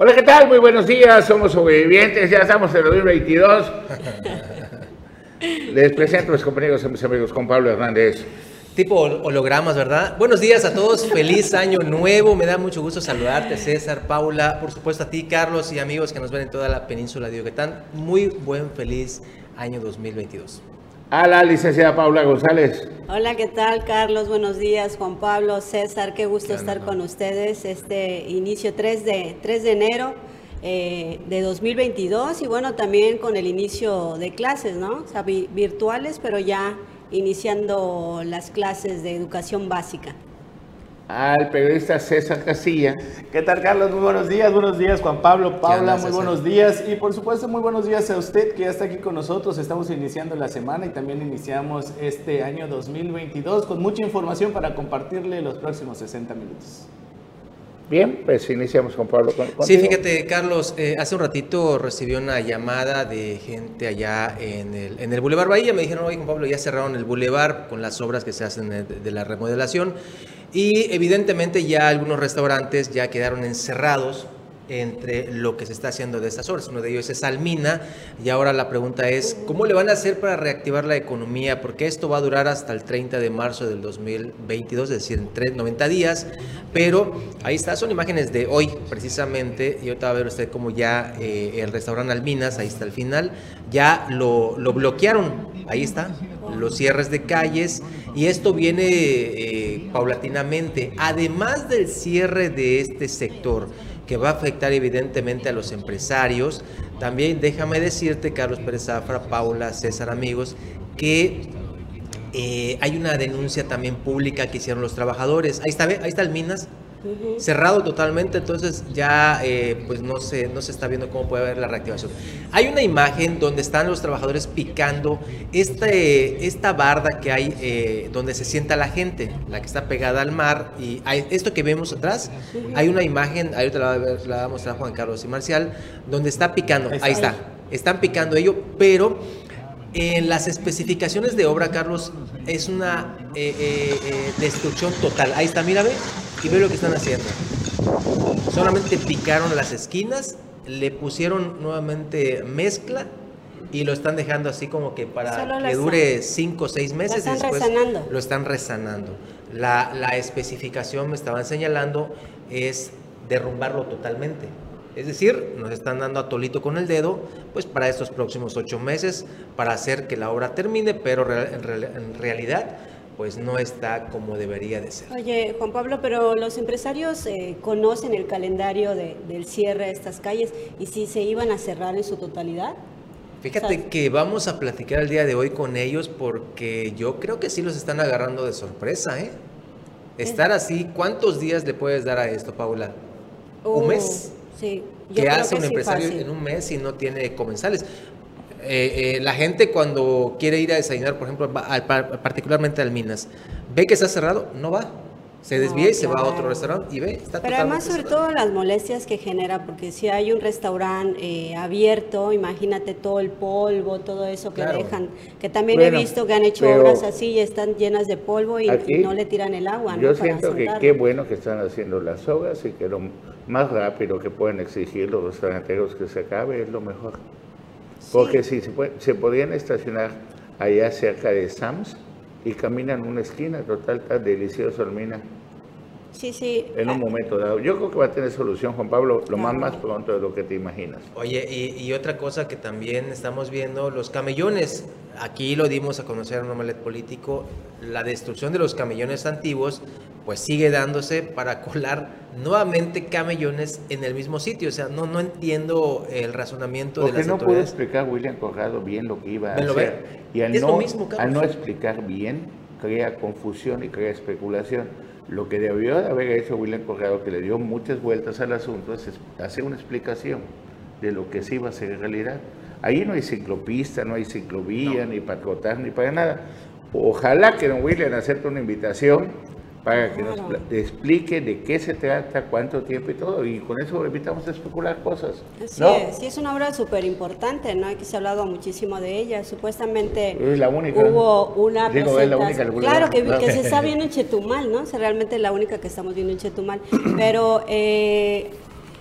Hola, ¿qué tal? Muy buenos días, somos sobrevivientes, ya estamos en el 2022. Les presento a mis compañeros y mis amigos con Pablo Hernández. Tipo hologramas, ¿verdad? Buenos días a todos, feliz año nuevo, me da mucho gusto saludarte César, Paula, por supuesto a ti Carlos y amigos que nos ven en toda la península de Yucatán. Muy buen, feliz año 2022 a la licenciada Paula González. Hola, ¿qué tal, Carlos? Buenos días, Juan Pablo, César, qué gusto estar con ustedes este inicio 3 de, 3 de enero eh, de 2022 y bueno, también con el inicio de clases, ¿no? O sea, virtuales, pero ya iniciando las clases de educación básica al periodista César Casilla. ¿Qué tal, Carlos? Muy buenos días. Buenos días, Juan Pablo, Paula. Muy buenos días. Y por supuesto, muy buenos días a usted que ya está aquí con nosotros. Estamos iniciando la semana y también iniciamos este año 2022 con mucha información para compartirle los próximos 60 minutos. Bien, pues iniciamos con Pablo. Sí, fíjate, Carlos, eh, hace un ratito recibí una llamada de gente allá en el, en el Boulevard Bahía. Me dijeron, oye, Pablo, ya cerraron el Boulevard con las obras que se hacen de la remodelación. Y evidentemente ya algunos restaurantes ya quedaron encerrados entre lo que se está haciendo de estas horas. Uno de ellos es Almina y ahora la pregunta es, ¿cómo le van a hacer para reactivar la economía? Porque esto va a durar hasta el 30 de marzo del 2022, es decir, en 90 días, pero ahí está, son imágenes de hoy precisamente, y ahorita va a ver usted cómo ya eh, el restaurante Alminas, ahí está el final, ya lo, lo bloquearon, ahí está, los cierres de calles, y esto viene eh, paulatinamente, además del cierre de este sector, que va a afectar evidentemente a los empresarios. También déjame decirte, Carlos Pérez Zafra, Paula, César, amigos, que eh, hay una denuncia también pública que hicieron los trabajadores. Ahí está, ahí está el Minas, cerrado totalmente, entonces ya eh, pues no se, no se está viendo cómo puede haber la reactivación. Hay una imagen donde están los trabajadores picando este, esta barda que hay eh, donde se sienta la gente, la que está pegada al mar, y hay, esto que vemos atrás, hay una imagen, ahí te la, la va a mostrar Juan Carlos y Marcial, donde está picando, ahí está, están picando ello, pero en las especificaciones de obra, Carlos, es una eh, destrucción total. Ahí está, mira, ve y ve lo que están haciendo. Solamente picaron las esquinas, le pusieron nuevamente mezcla y lo están dejando así como que para que dure 5 o 6 meses. Lo están resanando. Lo están resanando. La, la especificación me estaban señalando es derrumbarlo totalmente. Es decir, nos están dando a tolito con el dedo, pues para estos próximos ocho meses, para hacer que la obra termine, pero en realidad pues no está como debería de ser. Oye, Juan Pablo, pero los empresarios eh, conocen el calendario del cierre de estas calles y si se iban a cerrar en su totalidad. Fíjate que vamos a platicar el día de hoy con ellos porque yo creo que sí los están agarrando de sorpresa, ¿eh? Estar así, ¿cuántos días le puedes dar a esto, Paula? ¿Un uh, mes? Sí. ¿Qué hace un empresario en un mes si no tiene comensales? Eh, eh, la gente cuando quiere ir a desayunar, por ejemplo, particularmente al Minas, ve que está cerrado, no va. Se desvía y se va a otro restaurante y ve, está Pero además, sobre todo las molestias que genera, porque si hay un restaurante eh, abierto, imagínate todo el polvo, todo eso que dejan, que también he visto que han hecho obras así y están llenas de polvo y, no le tiran el agua. Yo siento que qué bueno que están haciendo las obras y que lo más rápido que pueden exigir los restauranteros que se acabe es lo mejor. Porque si se, podían estacionar allá cerca de Sams y caminan una esquina, total, está delicioso, Almina. Sí, sí. En un momento dado. Yo creo que va a tener solución, Juan Pablo, lo más, más pronto de lo que te imaginas. Oye, y, y, otra cosa que también estamos viendo, los camellones. Aquí lo dimos a conocer en un malet político, la destrucción de los camellones antiguos pues sigue dándose para colar nuevamente camellones en el mismo sitio. O sea, no, no entiendo el razonamiento de las no pudo explicar William Corrado bien lo que iba a hacer. Y al, no, al no explicar bien, crea confusión y crea especulación. Lo que debió de haber hecho William Corrado, que le dio muchas vueltas al asunto, es hacer una explicación de lo que sí iba a ser en realidad. Ahí no hay ciclopista, no hay ciclovía, ni para trotar, ni para nada. Ojalá que don William acepte una invitación para que nos explique de qué se trata, cuánto tiempo y todo, y con eso evitamos especular cosas. Sí, es, sí, es una obra súper importante, ¿no? Aquí se ha hablado muchísimo de ella, supuestamente es la única, hubo una Digo, es la única Claro, que, que, se está viendo en Chetumal, ¿no? Es realmente la única que estamos viendo en Chetumal, pero... Eh,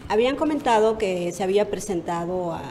habían comentado que se había presentado a,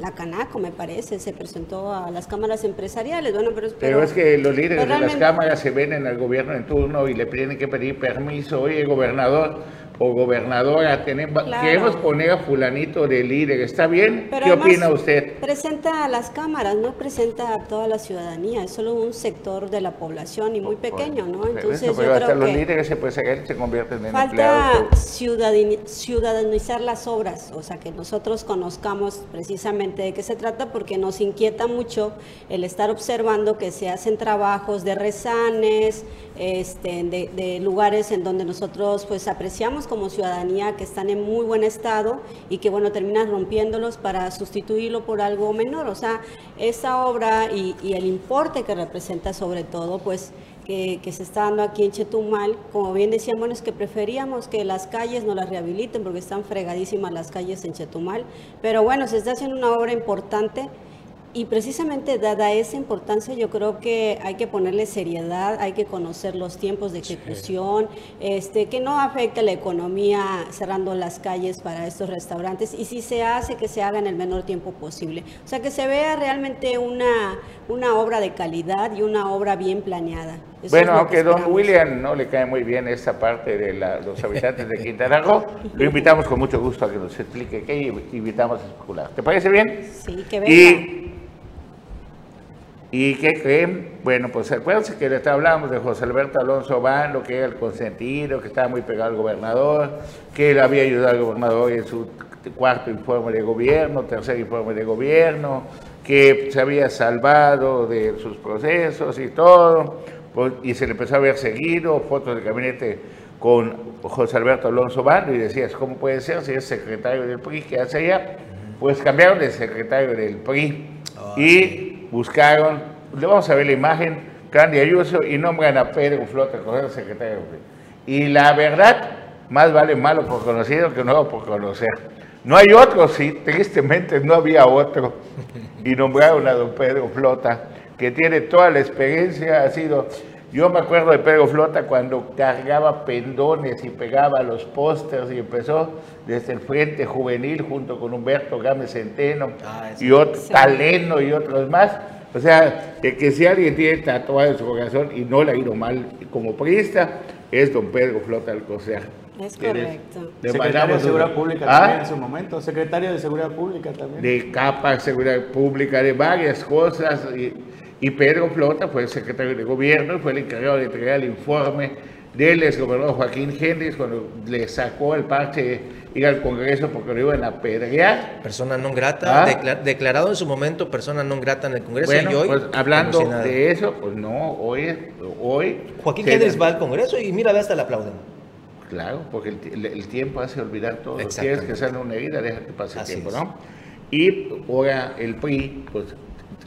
la Canaco, me parece, se presentó a las cámaras empresariales. Bueno, pero, pero, es que los líderes de las cámaras se ven en el gobierno en turno y le tienen que pedir permiso. Oye, gobernador, o gobernadora, tenemos, queremos poner a fulanito de líder, ¿está bien? ¿Qué opina usted? Presenta a las cámaras, no presenta a toda la ciudadanía, es solo un sector de la población y muy pequeño, ¿no? Entonces yo creo hasta los líderes se, pues, se convierten en falta ciudadanizar las obras, o sea, que nosotros conozcamos precisamente de qué se trata, porque nos inquieta mucho el estar observando que se hacen trabajos de rezanes, este, de, de lugares en donde nosotros pues apreciamos como ciudadanía que están en muy buen estado y que bueno, terminan rompiéndolos para sustituirlo por algo menor. O sea, esa obra y, el importe que representa sobre todo, pues que, se está dando aquí en Chetumal, como bien decían, bueno, es que preferíamos que las calles no las rehabiliten porque están fregadísimas las calles en Chetumal, pero bueno, se está haciendo una obra importante y precisamente dada esa importancia, yo creo que hay que ponerle seriedad, hay que conocer los tiempos de ejecución, este, que no afecte la economía cerrando las calles para estos restaurantes y si se hace, que se haga en el menor tiempo posible. O sea, que se vea realmente una, una obra de calidad y una obra bien planeada. bueno, aunque don William no le cae muy bien esta parte de los habitantes de Quintana Roo, lo invitamos con mucho gusto a que nos explique qué invitamos a especular. ¿Te parece bien? Sí, que venga. ¿Y qué creen? Bueno, pues acuérdense que le hablábamos de José Alberto Alonso Bando, que era el consentido, que estaba muy pegado al gobernador, que él había ayudado al gobernador en su cuarto informe de gobierno, tercer informe de gobierno, que se había salvado de sus procesos y todo, pues, y se le empezó a ver seguido fotos del gabinete con José Alberto Alonso Bando y decías, ¿cómo puede ser si es secretario del PRI? ¿Qué hace allá? Pues cambiaron de secretario del PRI y buscaron, le vamos a ver la imagen, Candy Ayuso, y nombran a Pedro Flota como secretario. Y la verdad, más vale malo por conocido que nuevo por conocer. No hay otro, sí, tristemente no había otro. Y nombraron a don Pedro Flota, que tiene toda la experiencia, ha sido... Yo me acuerdo de Pedro Flota cuando cargaba pendones y pegaba los pósters y empezó desde el Frente Juvenil junto con Humberto Gámez Centeno ah, y otro Taleno y otros más. O sea, que, si alguien tiene tatuado en su corazón y no le ha ido mal como priista, es don Pedro Flota Alcocer. Es correcto. Secretario de Seguridad Pública ¿Ah? también en su momento. Secretario de Seguridad Pública también. De capa, seguridad pública, de varias cosas. Y, y Pedro Flota fue el secretario de gobierno y fue el encargado de entregar el informe del exgobernador Joaquín Hendrix cuando le sacó el parche ir al Congreso porque lo iban a apedrear. Persona no grata, ¿Ah? declarado en su momento persona no grata en el Congreso bueno, y hoy. Pues hablando de eso, pues no, hoy. hoy Joaquín Hendrix va al Congreso y mira, hasta le aplauden. Claro, porque el, tiempo hace olvidar todo. Quieres que salga una herida, deja que pase el tiempo, ¿no? Y ahora el PRI, pues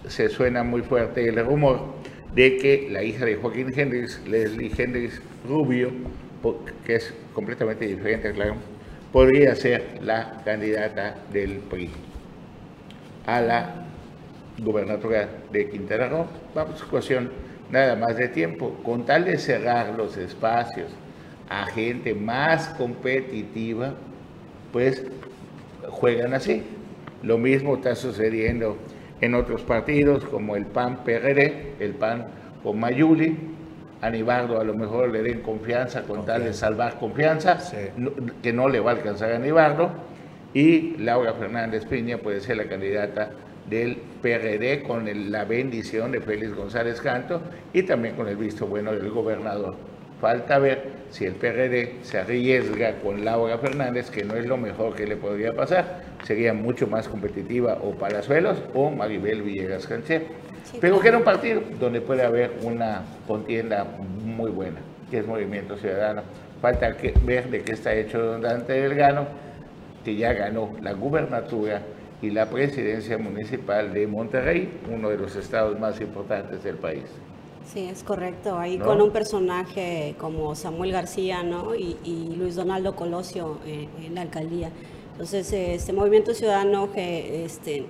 se suena muy fuerte el rumor de que la hija de Joaquín Hendrix, Leslie Hendrix Rubio, que es completamente diferente, claro, podría ser la candidata del PRI a la gubernatura de Quintana Roo. Vamos cuestión nada más de tiempo, con tal de cerrar los espacios a gente más competitiva, pues juegan así. Lo mismo está sucediendo en otros partidos como el PAN-PRD, el PAN con Mayuli, a Nibardo a lo mejor le den confianza con tal de salvar confianza, que no le va a alcanzar a Nibardo, y Laura Fernández Piña puede ser la candidata del PRD con la bendición de Félix González Canto y también con el visto bueno del gobernador. Falta ver si el PRD se arriesga con Laura Fernández, que no es lo mejor que le podría pasar, sería mucho más competitiva o Palazuelos o Maribel Villegas Canché. Pero que era un partido donde puede haber una contienda muy buena, que es Movimiento Ciudadano. Falta que, ver de qué está hecho Don Dante Delgado, que ya ganó la gubernatura y la presidencia municipal de Monterrey, uno de los estados más importantes del país. Sí, es correcto. Ahí con un personaje como Samuel García ¿no? y, Luis Donaldo Colosio en la alcaldía. Entonces, este Movimiento Ciudadano que, este,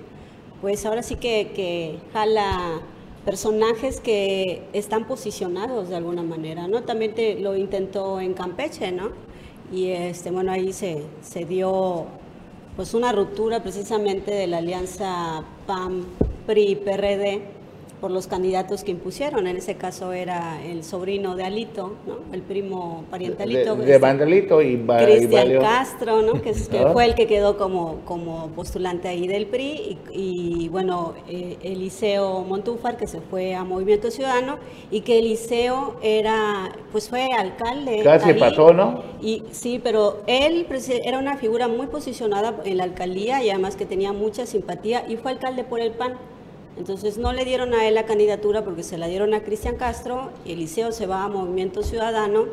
pues ahora sí que, que jala personajes que están posicionados de alguna manera, ¿no? También te, lo intentó en Campeche, ¿no? y este, bueno, ahí se, se dio pues una ruptura precisamente de la alianza PAM-PRI-PRD por los candidatos que impusieron. En ese caso era el sobrino de Alito, ¿no? el primo parientalito. De, de Vandalito y Cristian Castro, ¿no? que, fue el que quedó como, como postulante ahí del PRI. Y, bueno, eh, Eliseo Montúfar, que se fue a Movimiento Ciudadano, y que Eliseo era, pues fue alcalde. Casi pasó, ¿no? Y, sí, pero él era una figura muy posicionada en la alcaldía y además que tenía mucha simpatía y fue alcalde por el PAN. Entonces no le dieron a él la candidatura porque se la dieron a Cristian Castro, Eliseo se va a Movimiento Ciudadano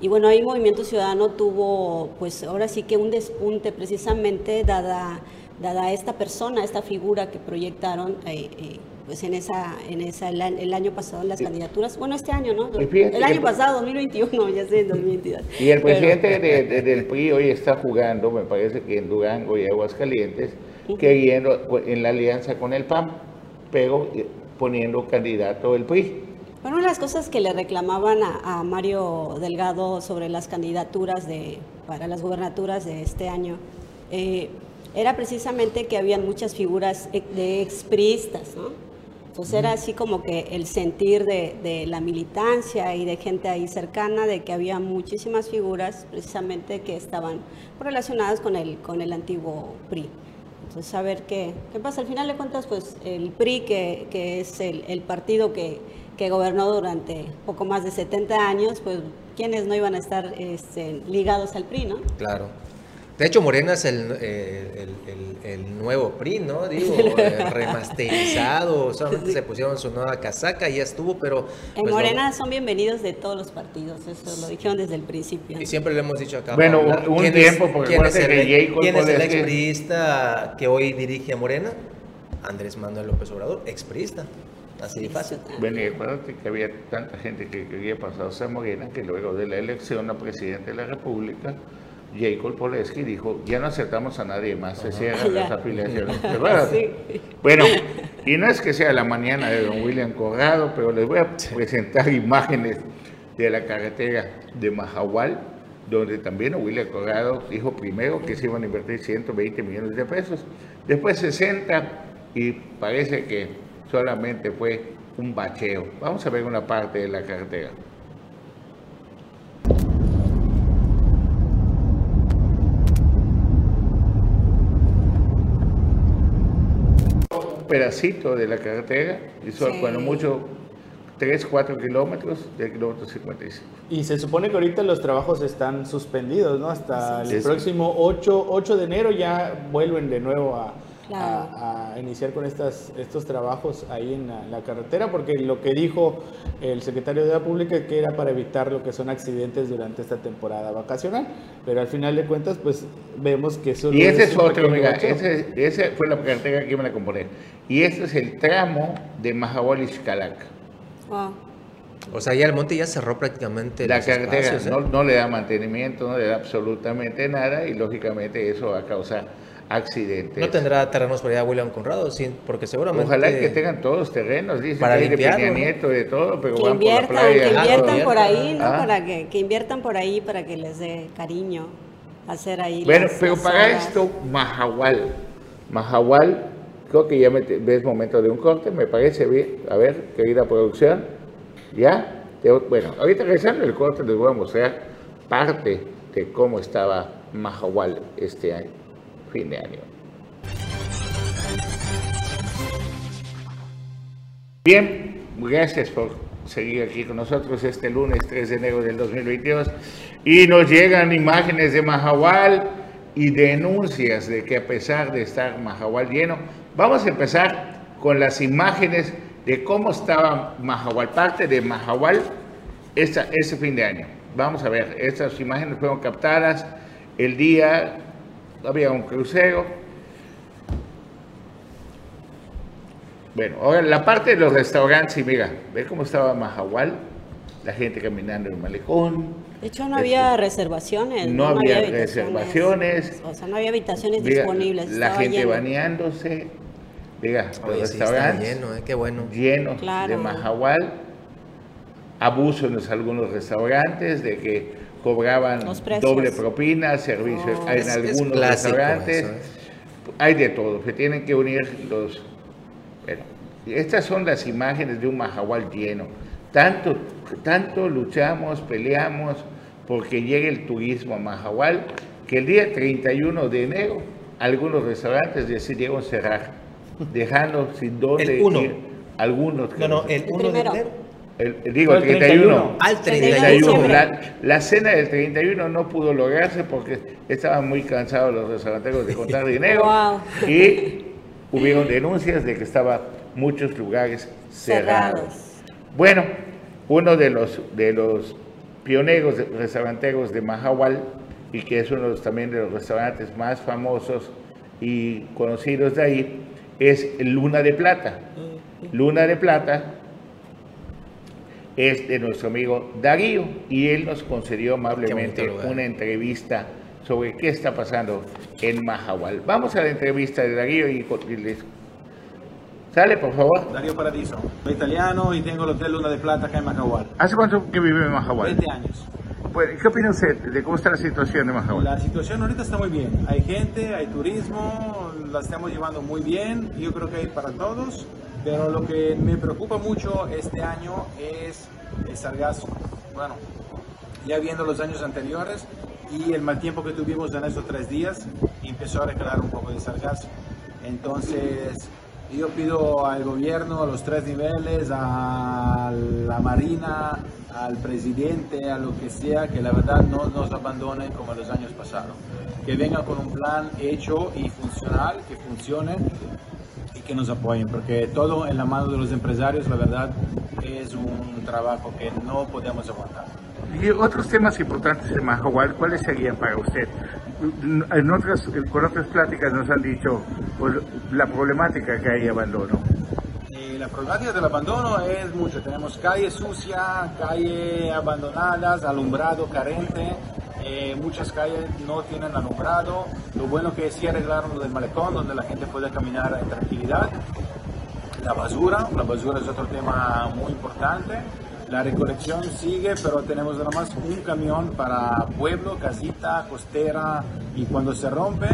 y bueno, ahí Movimiento Ciudadano tuvo pues ahora sí que un despunte precisamente dada, dada esta persona, esta figura que proyectaron eh, eh, pues en esa, en esa el, año pasado en las candidaturas, bueno este año, ¿no? El año pasado, 2021, ya sé, 2022. Y el presidente del PRI hoy está jugando, me parece que en Durango y Aguascalientes, queriendo en la alianza con el PAM pero poniendo candidato el PRI. Bueno, una de las cosas que le reclamaban a, Mario Delgado sobre las candidaturas de, para las gubernaturas de este año eh, era precisamente que habían muchas figuras e, de expriistas, ¿no? Entonces era así como que el sentir de, de, la militancia y de gente ahí cercana, de que había muchísimas figuras precisamente que estaban relacionadas con el, con el antiguo PRI. Entonces, a ver qué, qué pasa. Al final de cuentas, pues el PRI, que, que es el, el partido que, que, gobernó durante poco más de 70 años, pues quienes no iban a estar este, ligados al PRI, ¿no? Claro. De hecho, Morena es el, el, el, nuevo PRI, ¿no? Digo, remasterizado, solamente se pusieron su nueva casaca y ya estuvo, pero... En pues, Morena son bienvenidos de todos los partidos, eso lo dijeron desde el principio. Y siempre le hemos dicho acá. Bueno, un tiempo, porque ¿quién es el, ¿quién es el expriista que hoy dirige a Morena? Andrés Manuel López Obrador, expriista. Así de fácil. Bueno, y acuérdate que había tanta gente que quería pasar a Morena que luego de la elección a presidente de la República Jacob Poleski dijo, ya no aceptamos a nadie más, se cierran las afiliaciones. Bueno, y no es que sea la mañana de don William Corrado, pero les voy a presentar imágenes de la carretera de Mahahual, donde también William Corrado dijo primero que se iban a invertir 120 millones de pesos, después 60 y parece que solamente fue un bacheo. Vamos a ver una parte de la carretera. Pedacito de la carretera y son cuando mucho 3, 4 kilómetros del kilómetro 55. Y se supone que ahorita los trabajos están suspendidos, ¿no? Hasta el próximo 8, 8 de enero ya vuelven de nuevo a, a, iniciar con estas, estos trabajos ahí en la, carretera, porque lo que dijo el secretario de la Pública que era para evitar lo que son accidentes durante esta temporada vacacional, pero al final de cuentas, pues vemos que eso... Y ese es, otro, amiga, ese, ese, fue la carretera que iban a componer. Y este es el tramo de Mahahual y O sea, ya el monte ya cerró prácticamente. La carretera ¿eh? no, no, le da mantenimiento, no le da absolutamente nada y lógicamente eso va a causar accidentes. ¿No tendrá terrenos por allá William Conrado? Sí, porque seguramente... Ojalá que tengan todos terrenos, dice para que limpiar, de Nieto, de todo, pero que van inviertan, por la playa. Que inviertan por ahí, ¿no? Ah. Para que, que, inviertan por ahí para que les dé cariño hacer ahí Bueno, pero para esto, Mahahual, Mahahual, creo que ya me ves momento de un corte, me parece bien. A ver, querida producción, ¿ya? Bueno, ahorita regresando el corte les voy a mostrar parte de cómo estaba Mahahual este año fin de año. Bien, gracias por seguir aquí con nosotros este lunes 3 de enero del 2022 y nos llegan imágenes de Mahahual y denuncias de que a pesar de estar Mahahual lleno, vamos a empezar con las imágenes de cómo estaba Mahahual, parte de Mahahual esta, ese fin de año. Vamos a ver, estas imágenes fueron captadas el día había un crucero. Bueno, ahora la parte de los restaurantes, y mira, ve cómo estaba Mahahual, la gente caminando en el malecón. De hecho, no había reservaciones. No, había, reservaciones. O sea, no había habitaciones disponibles. La gente bañándose. Diga, los restaurantes. lleno, eh, qué bueno. Lleno de Mahahual. Abuso en algunos restaurantes de que cobraban doble propina, servicio oh, en algunos restaurantes. Hay de todo, se tienen que unir los... Bueno, estas son las imágenes de un majahual lleno. Tanto, tanto luchamos, peleamos porque llegue el turismo a Mahahual, que el día 31 de enero algunos restaurantes decidieron cerrar, dejando sin dónde ir. Algunos. No, no, el 1 de enero digo, el 31. Al 31. La, cena del 31 no pudo lograrse porque estaban muy cansados los restauranteros de contar dinero. Y hubieron denuncias de que estaban muchos lugares cerrados. Bueno, uno de los, de los pioneros de, restauranteros de Mahahual y que es uno también de los restaurantes más famosos y conocidos de ahí, es Luna de Plata. Luna de Plata es de nuestro amigo Darío y él nos concedió amablemente una entrevista sobre qué está pasando en Mahahual. Vamos a la entrevista de Darío y, les... Sale, por favor. Darío Paradiso. Soy italiano y tengo el Hotel Luna de Plata acá en Mahahual. ¿Hace cuánto que vive en Mahahual? 20 años. Pues, ¿Qué opina usted de cómo está la situación de Mahahual? La situación ahorita está muy bien. Hay gente, hay turismo, la estamos llevando muy bien. Yo creo que hay para todos. Pero lo que me preocupa mucho este año es el sargazo. Bueno, ya viendo los años anteriores y el mal tiempo que tuvimos en esos tres días, empezó a recrear un poco de sargazo. Entonces, yo pido al gobierno, a los tres niveles, a la Marina, al presidente, a lo que sea, que la verdad no nos abandonen como los años pasados. Que vengan con un plan hecho y funcional, que funcione que nos apoyen, porque todo en la mano de los empresarios, la verdad, es un trabajo que no podemos aguantar. Y otros temas importantes de Mahahual, ¿cuáles serían para usted? En otras, con otras pláticas nos han dicho pues, la problemática que hay de abandono. Eh, la problemática del abandono es mucho. Tenemos calle sucia, calle abandonadas, alumbrado carente, eh, muchas calles no tienen alumbrado. Lo bueno que sí arreglaron lo del malecón, donde la gente puede caminar en tranquilidad. La basura, la basura es otro tema muy importante. La recolección sigue, pero tenemos nada más un camión para pueblo, casita, costera y cuando se rompe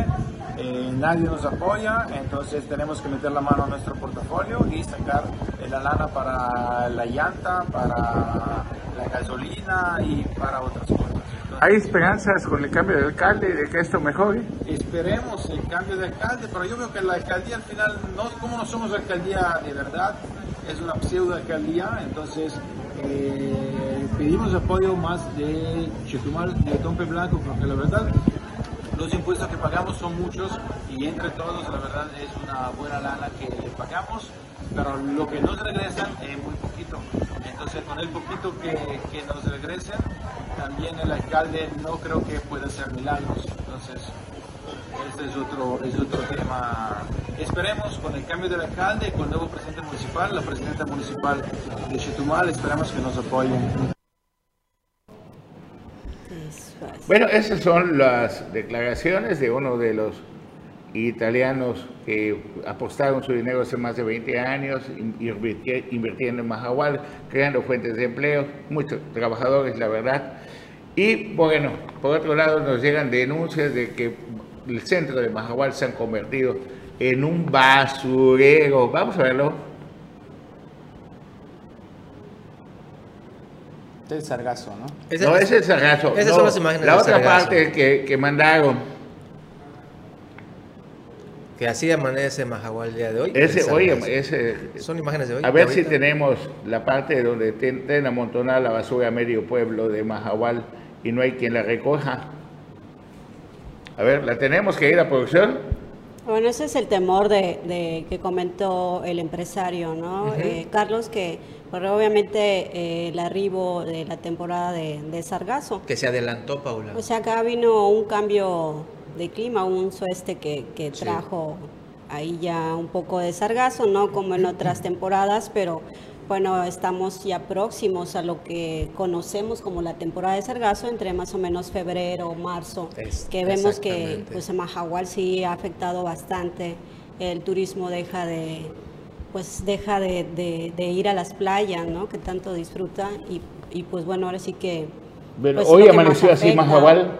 eh, nadie nos apoya, entonces tenemos que meter la mano a nuestro portafolio y sacar la lana para la llanta, para la gasolina y para otras cosas. ¿Hay esperanzas con el cambio de alcalde de que esto mejore? Esperemos el cambio de alcalde, pero yo veo que la alcaldía al final, no, como no somos alcaldía de verdad, es una pseudo alcaldía, entonces eh, pedimos apoyo más de Chetumal, de Tompe Blanco, porque la verdad los impuestos que pagamos son muchos y entre todos la verdad es una buena lana que pagamos, pero lo que nos regresan es muy poquito. Entonces con el poquito que, que nos regresen, también el alcalde no creo que pueda hacer milagros. Entonces, este es otro, es otro tema. Esperemos con el cambio del alcalde y con el nuevo presidente municipal, la presidenta municipal de Chetumal, esperamos que nos apoyen. Bueno, esas son las declaraciones de uno de los italianos que apostaron su dinero hace más de 20 años, invirtiendo en Mahahual, creando fuentes de empleo, muchos trabajadores, la verdad. Y bueno, por otro lado nos llegan denuncias de que el centro de Mahahual se han convertido en un basurero. Vamos a verlo. Este es el sargazo, ¿no? no, es el sargazo. Esas son las imágenes La otra parte que, que mandaron que así amanece Mahahual el día de hoy. Ese, oye, ese, son imágenes de hoy. A ver si tenemos la parte donde tienen amontonada la basura a medio pueblo de Mahahual y no hay quien la recoja. A ver, ¿la tenemos que ir a producción? Bueno, ese es el temor de, que comentó el empresario, ¿no? Eh, Carlos, que pues, obviamente eh, el arribo de la temporada de, de Sargazo. Que se adelantó, Paula. O sea, acá vino un cambio de clima, un sueste que, que trajo ahí ya un poco de sargazo, no como en otras temporadas, pero bueno, estamos ya próximos a lo que conocemos como la temporada de sargazo, entre más o menos febrero, o marzo, que vemos que pues en Mahahual sí ha afectado bastante, el turismo deja de pues deja de, ir a las playas, ¿no? Que tanto disfruta y, y, pues bueno, ahora sí que pues, hoy amaneció así más igual.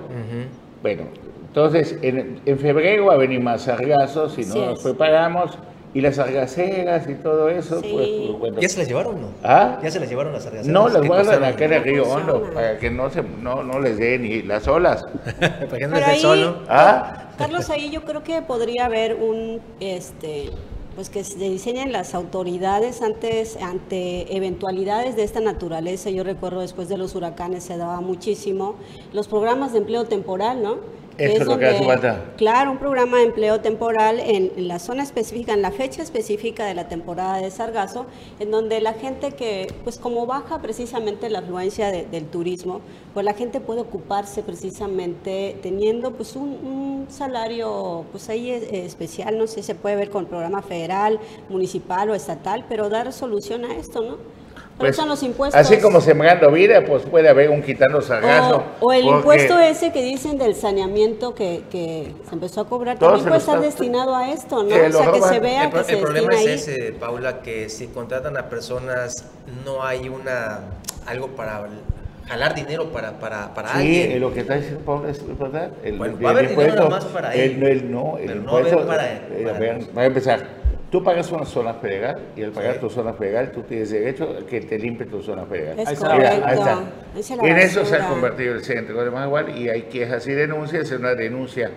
Bueno, entonces en, febrero va a venir más sargazos si no nos preparamos. Y las sargaceras y todo eso, pues, pues ¿Ya se las llevaron o no? ¿Ah? ¿Ya se las llevaron las sargaceras? No, las guardan acá en el río Hondo, para que no, se, no, no les den ni las olas. para que no les den solo. ¿Ah? Carlos, ahí yo creo que podría haber un, este, pues que se diseñen las autoridades antes ante eventualidades de esta naturaleza. Yo recuerdo después de los huracanes se daba muchísimo los programas de empleo temporal, ¿no? Es lo que hace falta. Claro, un programa de empleo temporal en, la zona específica, en la fecha específica de la temporada de sargazo, en donde la gente que, pues como baja precisamente la afluencia del turismo, pues la gente puede ocuparse precisamente teniendo pues un, salario pues ahí especial, no sé, si se puede ver con el programa federal, municipal o estatal, pero dar solución a esto, ¿no? Pues, los impuestos. Así como sembrando vida, pues puede haber un quitando sargazo. O, el impuesto ese que dicen del saneamiento que, que se empezó a cobrar, también puede estar destinado a esto, ¿no? o sea, que se vea el, que el problema es ese, Paula, que si contratan a personas no hay una algo para jalar dinero para, para, para alguien. Sí, lo que está diciendo Paula es verdad. El, bueno, va a haber dinero nada más para él. El, no, el impuesto, no para, él, va a empezar Tú pagas una zona federal y al pagar tu zona federal tú tienes derecho a que te limpie tu zona federal. Es correcto. Ahí está. En eso se ha convertido el centro de Mahahual y hay quejas y denuncias, es una denuncia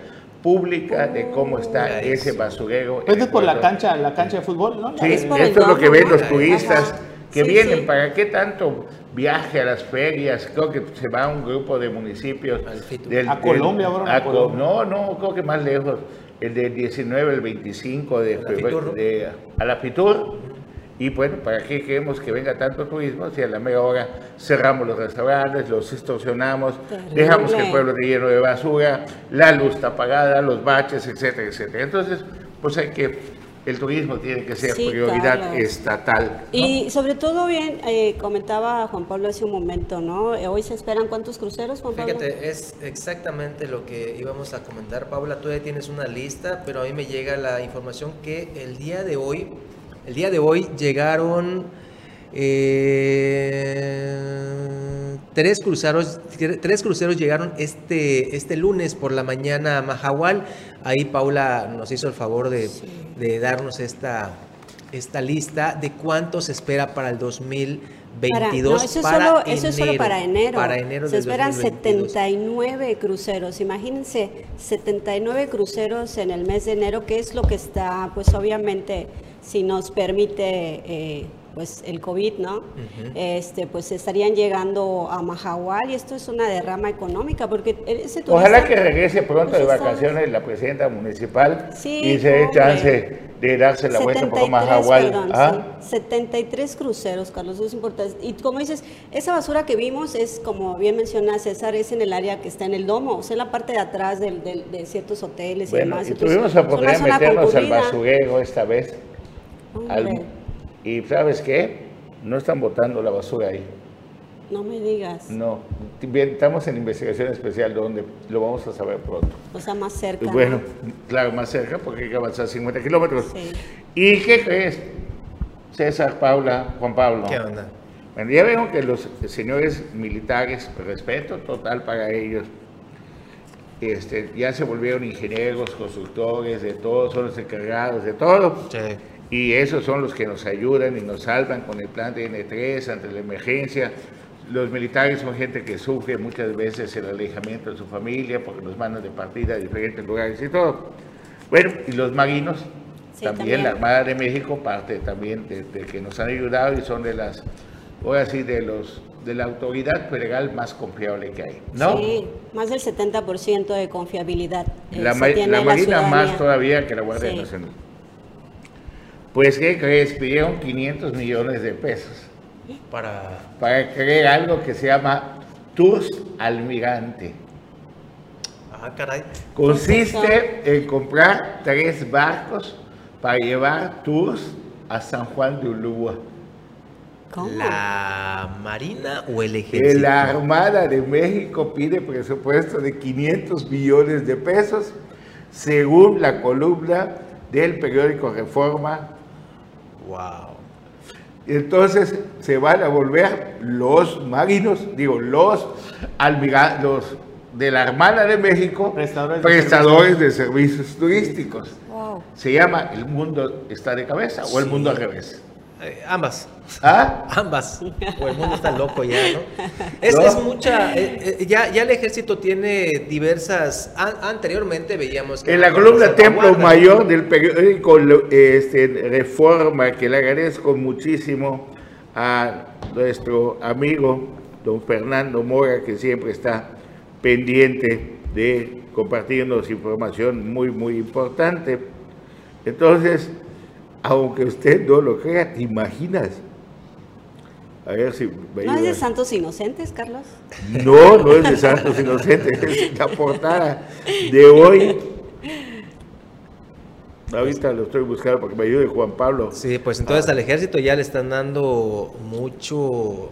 pública de cómo está ese basurero. Esto es por la cancha, la cancha de fútbol, ¿no? Sí, esto es lo que ven los turistas que vienen. ¿Para qué tanto viaje a las ferias? Creo que se va un grupo de municipios. a Colombia, ahora. No, no, creo que más lejos el del 19, el 25 de febrero, de, a la Fitur. Y bueno, ¿para qué queremos que venga tanto turismo si a la media hora cerramos los restaurantes, los extorsionamos, dejamos que el pueblo esté lleno de basura, la luz está apagada, los baches, etcétera, etcétera? Entonces, pues hay que el turismo tiene que ser prioridad estatal. Y sobre todo, bien, eh, comentaba Juan Pablo hace un momento, ¿no? Eh, hoy se esperan cuántos cruceros, Juan Pablo. Fíjate, es exactamente lo que íbamos a comentar. Paula, tú ya tienes una lista, pero a mí me llega la información que el día de hoy, el día de hoy llegaron eh, tres, cruceros, tres cruceros llegaron este, este lunes por la mañana a Mahahual. Ahí Paula nos hizo el favor de, darnos esta, esta lista de cuánto se espera para el 2022. eso, es solo, eso es solo para enero. Para enero se esperan 79 cruceros. Imagínense, 79 cruceros en el mes de enero, que es lo que está, pues obviamente, si nos permite... Eh, pues el COVID, ¿no? Este, pues estarían llegando a Mahahual y esto es una derrama económica porque ese Ojalá que regrese pronto pues de vacaciones la presidenta municipal y se dé chance de darse la vuelta por Mahahual. ¿Ah? 73 cruceros, Carlos, eso es importante. Y como dices, esa basura que vimos es, como bien menciona César, es en el área que está en el domo, o sea, en la parte de atrás de ciertos hoteles y demás. Y tuvimos la oportunidad de meternos al basurero esta vez. Al, y ¿sabes qué? No están botando la basura ahí. No me digas. No, estamos en investigación especial donde lo vamos a saber pronto. O sea, más cerca. Bueno, claro, más cerca porque hay que avanzar 50 kilómetros. Sí. ¿Y qué crees? César, Paula, Juan Pablo. ¿Qué onda? Bueno, ya veo que los señores militares, respeto total para ellos, este, ya se volvieron ingenieros, constructores, de todo, son los encargados de todo. Sí. Y esos son los que nos ayudan y nos salvan con el plan de N3 ante la emergencia. Los militares son gente que sufre muchas veces el alejamiento de su familia porque los mandan de partida a diferentes lugares y todo. Bueno, y los marinos, también, la Armada de México, parte también de, que nos han ayudado y son de las, ahora sí, de los de la autoridad federal más confiable que hay, ¿no? Sí, más del 70% de confiabilidad. Eh, la, Marina más todavía que la Guardia Nacional. Pues, ¿qué crees? Pidieron 500 millones de pesos para, para crear algo que se llama Tours Almirante. Ah, caray. Consiste en comprar tres barcos para llevar tours a San Juan de Ulúa. ¿Cómo? ¿La Marina o el Ejército? La Armada de México pide presupuesto de 500 millones de pesos, según la columna del periódico Reforma Wow. Entonces se van a volver los marinos, digo, los, los de la Armada de México, prestadores, de, servicios turísticos. Se llama El mundo está de cabeza o El mundo al revés. Eh, ambas. ¿Ah? Ambas. O el mundo está loco ya, ¿no? Es, es mucha. Eh, eh, ya, ya el ejército tiene diversas. anteriormente veíamos que. En la columna Templo Mayor del periódico este, Reforma, que le agradezco muchísimo a nuestro amigo don Fernando Mora, que siempre está pendiente de compartirnos información muy, muy importante. Entonces, aunque usted no lo crea, ¿te imaginas? A ver si ¿No es de Santos Inocentes, Carlos? No, no es de Santos Inocentes, es la portada de hoy. Ahorita lo estoy buscando porque me ayude Juan Pablo. Sí, pues entonces al ejército ya le están dando mucho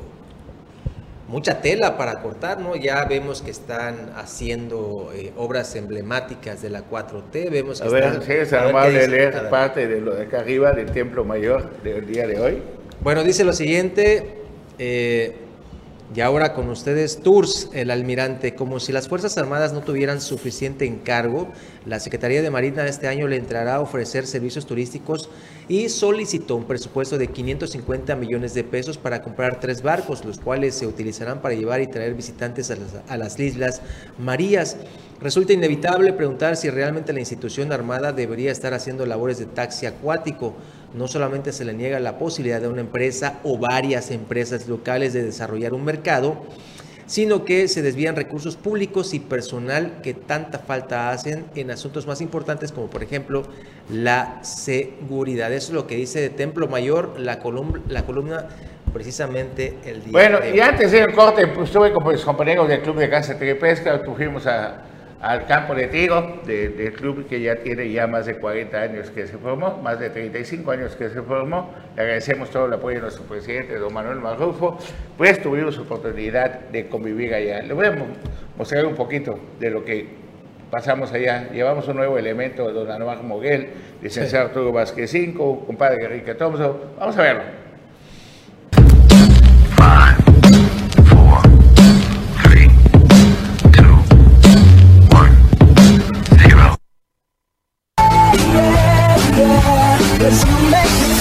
mucha tela para cortar, ¿no? Ya vemos que están haciendo eh, obras emblemáticas de la 4T, vemos que a ver, ¿sí es amable leer parte de lo de acá arriba del Templo Mayor del día de hoy? Bueno, dice lo siguiente, eh, y ahora con ustedes, Tours, el almirante, como si las Fuerzas Armadas no tuvieran suficiente encargo, la Secretaría de Marina este año le entrará a ofrecer servicios turísticos y solicitó un presupuesto de 550 millones de pesos para comprar tres barcos, los cuales se utilizarán para llevar y traer visitantes a las, a las Islas Marías. Resulta inevitable preguntar si realmente la institución armada debería estar haciendo labores de taxi acuático no solamente se le niega la posibilidad de una empresa o varias empresas locales de desarrollar un mercado, sino que se desvían recursos públicos y personal que tanta falta hacen en asuntos más importantes como por ejemplo la seguridad. Eso es lo que dice de Templo Mayor la, columna, la columna precisamente el día. Bueno, y antes de el corte, pues, estuve con mis compañeros del Club de Casa de Pesca, tuvimos a al campo de tiro del club que ya tiene ya más de 40 años que se formó, más de 35 años que se formó. Le agradecemos todo el apoyo de nuestro presidente, don Manuel Marrufo. Pues tuvimos oportunidad de convivir allá. Le voy a mostrar un poquito de lo que pasamos allá. Llevamos un nuevo elemento, don Anuar Moguel, licenciado Arturo Vázquez 5, compadre Enrique Thompson. Vamos a verlo. Saludos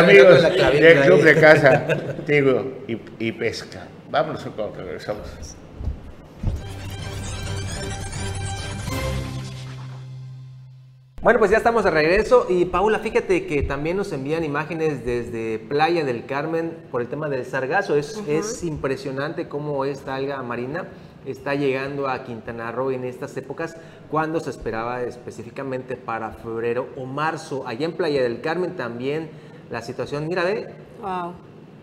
amigos del Club de Casa, Tigo y, Pesca. Vámonos un poco, regresamos. Bueno, pues ya estamos de regreso y Paula, fíjate que también nos envían imágenes desde Playa del Carmen por el tema del sargazo. Es, es impresionante cómo esta alga marina está llegando a Quintana Roo en estas épocas, cuando se esperaba específicamente para febrero o marzo. Allá en Playa del Carmen también la situación, mira, ve.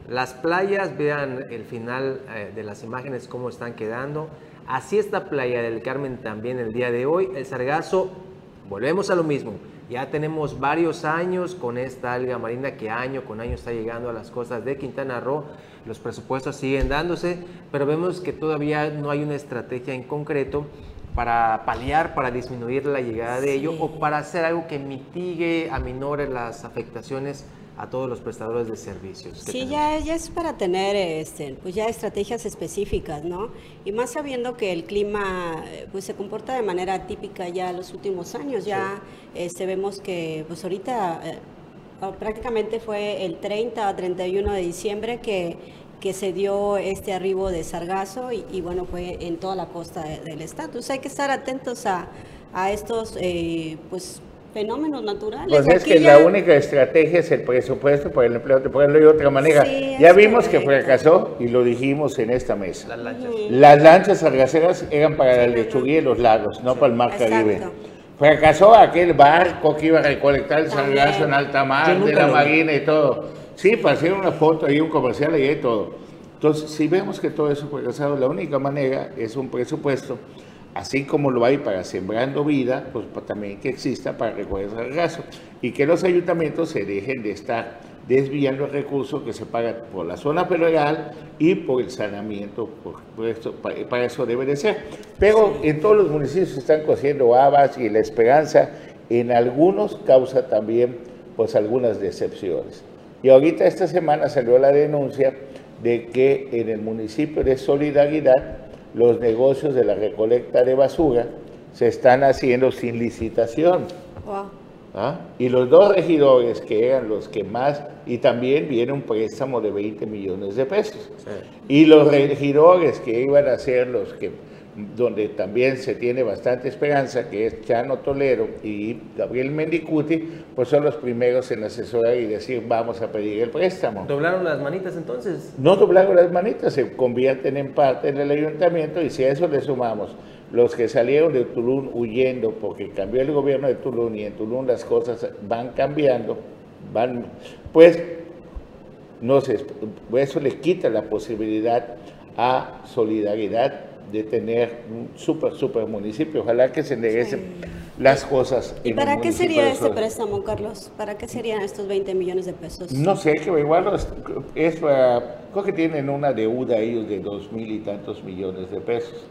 Las playas, vean el final eh, de las imágenes, cómo están quedando. Así está Playa del Carmen también el día de hoy. El sargazo, volvemos a lo mismo. Ya tenemos varios años con esta alga marina que año con año está llegando a las costas de Quintana Roo los presupuestos siguen dándose, pero vemos que todavía no hay una estrategia en concreto para paliar, para disminuir la llegada de ello o para hacer algo que mitigue, aminore las afectaciones a todos los prestadores de servicios. Sí, ya, ya, es para tener este, pues ya estrategias específicas, ¿no? Y más sabiendo que el clima pues se comporta de manera típica ya los últimos años, ya este, vemos que pues ahorita eh, prácticamente fue el 30 a 31 de diciembre que, que se dio este arribo de sargazo y, bueno, fue en toda la costa del estado. Entonces hay que estar atentos a, a estos eh, pues fenómenos naturales. Pues es que la única estrategia es el presupuesto para el empleo, de ponerlo de otra manera. ya vimos que fracasó y lo dijimos en esta mesa. Las lanchas. Las lanchas sargaceras eran para la lechuguía y los lagos, no para el mar Caribe. Fracasó aquel barco que iba a recolectar el sargazo en alta mar de la marina y todo. Sí, para hacer una foto y un comercial y todo. Entonces, si vemos que todo eso fracasado, la única manera es un presupuesto, así como lo hay para Sembrando Vida, pues también que exista para recoger sargazo y que los ayuntamientos se dejen de estar desviando recursos que se pagan por la zona federal y por el saneamiento, por, para, eso debe de ser. Pero en todos los municipios se están cociendo habas y la esperanza en algunos causa también pues algunas decepciones. Y ahorita esta semana salió la denuncia de que en el municipio de Solidaridad los negocios de la recolecta de basura se están haciendo sin licitación. ¿Ah? Y los dos regidores que eran los que más, y también viene un préstamo de 20 millones de pesos. Y los regidores que iban a ser los que, donde también se tiene bastante esperanza, que es Chano Tolero y Gabriel Mendicuti, pues son los primeros en asesorar y decir vamos a pedir el préstamo. ¿Doblaron las manitas entonces? No doblaron las manitas, se convierten en parte en el ayuntamiento y si a eso le sumamos los que salieron de Tulum huyendo porque cambió el gobierno de Tulum y en Tulum las cosas van cambiando, van, pues no sé, eso le quita la posibilidad a Solidaridad de tener un super, super municipio. Ojalá que se enderecen las cosas. ¿Y para qué sería este préstamo, Carlos? ¿Para qué serían estos 20 millones de pesos? No sé, que igual es, creo que tienen una deuda ellos de dos mil y tantos millones de pesos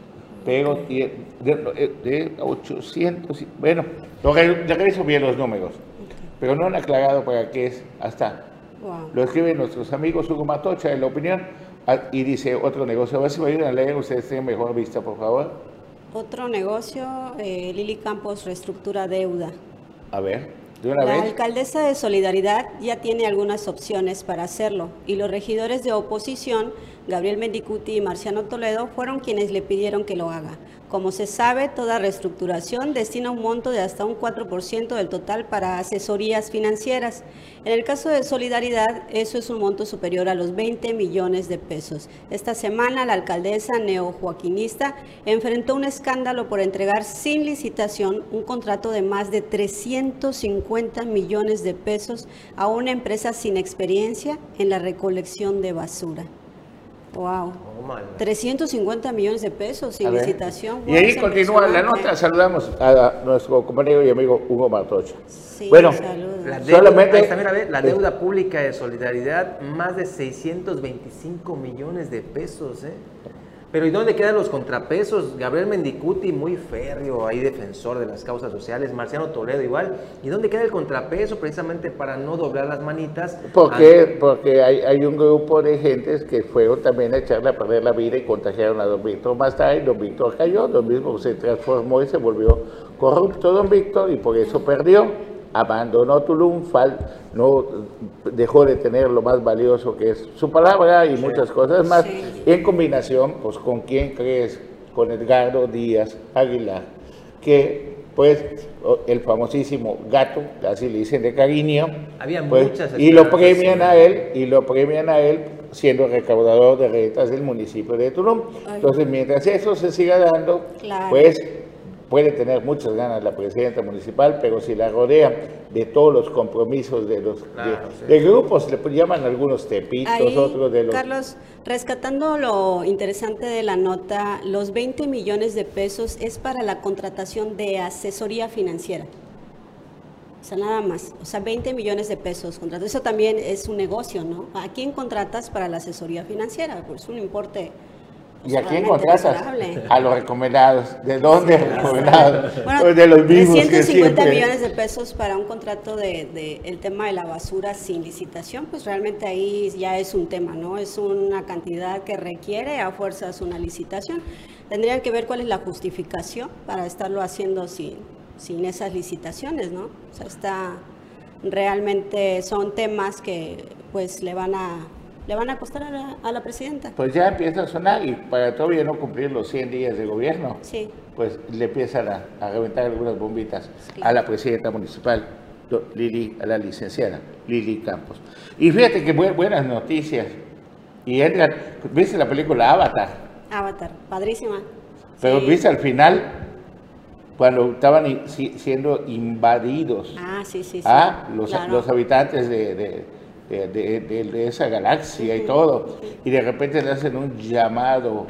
pero de, de 800, bueno, de regreso bien los números, pero no han aclarado para qué es hasta. Lo escriben nuestros amigos Hugo Matocha en la opinión y dice otro negocio. A ver si me ayudan a leer, ustedes tienen mejor vista, por favor. Otro negocio, eh, Lili Campos reestructura deuda. A ver, de una la alcaldesa de Solidaridad ya tiene algunas opciones para hacerlo y los regidores de oposición Gabriel Mendicuti y Marciano Toledo fueron quienes le pidieron que lo haga. Como se sabe, toda reestructuración destina un monto de hasta un 4% del total para asesorías financieras. En el caso de Solidaridad, eso es un monto superior a los 20 millones de pesos. Esta semana, la alcaldesa neojoaquinista enfrentó un escándalo por entregar sin licitación un contrato de más de 350 millones de pesos a una empresa sin experiencia en la recolección de basura. Wow. 350 millones de pesos sin licitación. y ahí continúa la nota. Saludamos a nuestro compañero y amigo Hugo Martocho. Sí, bueno, la deuda, solamente. la deuda pública de solidaridad, más de 625 millones de pesos. ¿eh? Pero ¿y dónde quedan los contrapesos? Gabriel Mendicuti, muy férreo, ahí defensor de las causas sociales, Marciano Toledo igual. ¿Y dónde queda el contrapeso precisamente para no doblar las manitas? Porque, porque hay, hay, un grupo de gentes que fueron también a echarle a perder la vida y contagiaron a don Víctor más tarde. Don Víctor cayó, don mismo se transformó y se volvió corrupto don Víctor y por eso perdió abandonó Tulum, no dejó de tener lo más valioso que es su palabra y muchas cosas más, en combinación pues con quién crees, con Edgardo Díaz Aguilar, que pues el famosísimo gato, así le dicen de cariño, Había pues, y lo premian a él, y lo premian a él siendo recaudador de rentas del municipio de Tulum. Entonces, mientras eso se siga dando, pues puede tener muchas ganas la presidenta municipal, pero si la rodea de todos los compromisos de los de, grupos, le llaman algunos tepitos, otros de los... Carlos, rescatando lo interesante de la nota, los 20 millones de pesos es para la contratación de asesoría financiera. O sea, nada más. O sea, 20 millones de pesos. Eso también es un negocio, ¿no? ¿A quién contratas para la asesoría financiera? Pues un importe ¿Y a quién contratas? A los recomendados. ¿De dónde recomendados? Bueno, de los mismos 350 millones de pesos para un contrato de, el tema de la basura sin licitación, pues realmente ahí ya es un tema, ¿no? Es una cantidad que requiere a fuerzas una licitación. Tendrían que ver cuál es la justificación para estarlo haciendo sin, sin esas licitaciones, ¿no? O sea, está realmente son temas que pues le van a le van a costar a la, presidenta. Pues ya empieza a sonar y para todavía no cumplir los 100 días de gobierno, sí. pues le empiezan a, reventar algunas bombitas a la presidenta municipal, Lili, a la licenciada Lili Campos. Y fíjate que buenas noticias. Y Edgar, ¿viste la película Avatar? Avatar, padrísima. Pero viste al final cuando estaban siendo invadidos ah, sí, sí, ¿ah? los, los, habitantes de, de, esa galaxia y todo, y de repente le hacen un llamado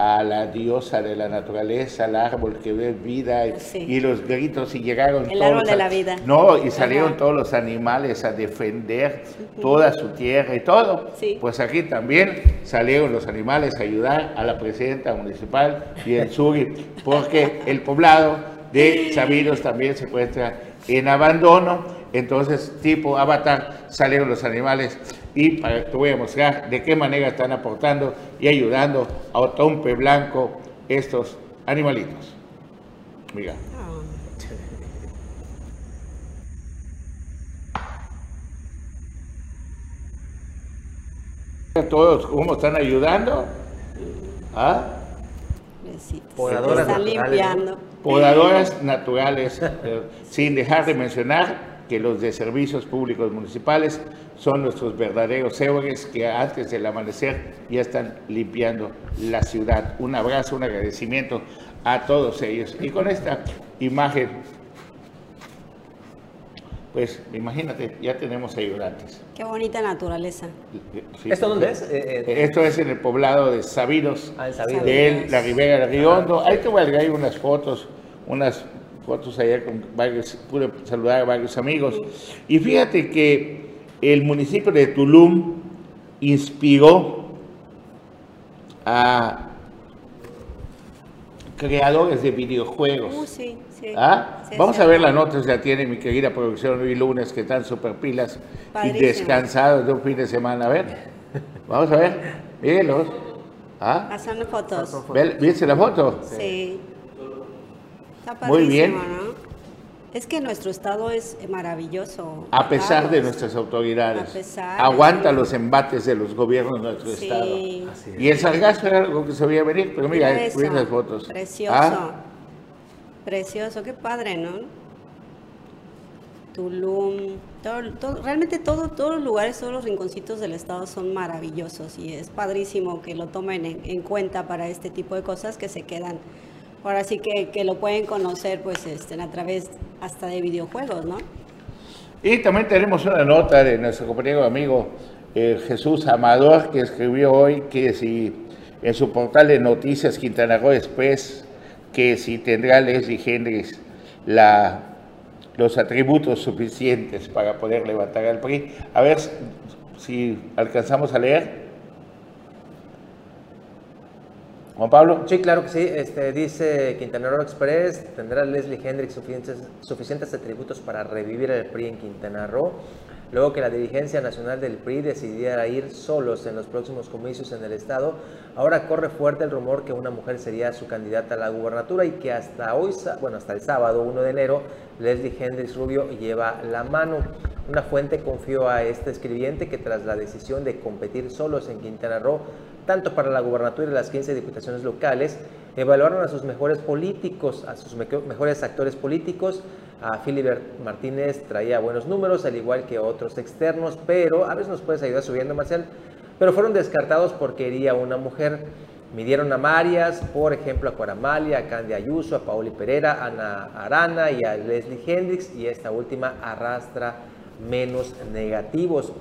a la diosa de la naturaleza, al árbol que ve vida y, los gritos y llegaron el árbol de la vida. No, y salieron todos los animales a defender toda su tierra y todo. Pues aquí también salieron los animales a ayudar a la presidenta municipal y el Suri, porque el poblado de Sabinos también se encuentra en abandono. Entonces, tipo avatar, salieron los animales y para, te voy a mostrar de qué manera están aportando y ayudando a Otompe Blanco estos animalitos. Mira. Todos cómo están ayudando. ¿Ah? Podadoras están limpiando. Podadoras naturales, eh, sin dejar de mencionar que los de servicios públicos municipales son nuestros verdaderos héroes que antes del amanecer ya están limpiando la ciudad. Un abrazo, un agradecimiento a todos ellos. Y con esta imagen, pues imagínate, ya tenemos ayudantes. Qué bonita naturaleza. ¿Esto dónde es? Eh, eh, Esto es en el poblado de Sabinos, ah, de la Ribera de Riondo. Ahí te voy a agregar unas fotos, unas fotos allá con varios, pude saludar a varios amigos. Y fíjate que el municipio de Tulum inspiró a creadores de videojuegos. Uh, sí, sí. ¿Ah? Vamos a ver las notas, ya tiene mi querida producción hoy lunes, que están súper pilas y descansados de un fin de semana. A ver, vamos a ver, mírenlos. ¿Ah? Pasando fotos. ¿Viste la foto? Sí. Muy bien. Es que nuestro estado es maravilloso. A pesar de nuestras autoridades. Aguanta los embates de los gobiernos de nuestro estado. Y el sargazo era algo que se veía venir, pero mira, miren las fotos. Precioso. ¿Ah? Precioso, qué padre, ¿no? Tulum, realmente todo, todos los lugares, todos los rinconcitos del estado son maravillosos y es padrísimo que lo tomen en cuenta para este tipo de cosas que se quedan ahora sí que, lo pueden conocer pues este, a través hasta de videojuegos, ¿no? Y también tenemos una nota de nuestro compañero amigo eh, Jesús Amador que escribió hoy que si en su portal de noticias Quintana Roo Express que si tendrá Leslie Hendrix la, los atributos suficientes para poder levantar al PRI. A ver si alcanzamos a leer. Juan Pablo. Sí, claro que sí. Este, dice Quintana Roo Express, tendrá Leslie Hendrix suficientes, suficientes atributos para revivir el PRI en Quintana Roo. Luego que la dirigencia nacional del PRI decidiera ir solos en los próximos comicios en el estado, ahora corre fuerte el rumor que una mujer sería su candidata a la gubernatura y que hasta hoy, bueno, hasta el sábado 1 de enero, Leslie Hendrix Rubio lleva la mano. Una fuente confió a este escribiente que tras la decisión de competir solos en Quintana Roo, tanto para la gubernatura y las 15 diputaciones locales, evaluaron a sus mejores políticos, a sus mejores actores políticos. A Filibert Martínez traía buenos números, al igual que otros externos, pero a veces nos puedes ayudar subiendo, Marcel, pero fueron descartados porque quería una mujer. Midieron a Marias, por ejemplo, a Cuaramalia, a Candy Ayuso, a Pauli Pereira, a Ana Arana y a Leslie Hendrix, y esta última arrastra menos negativos.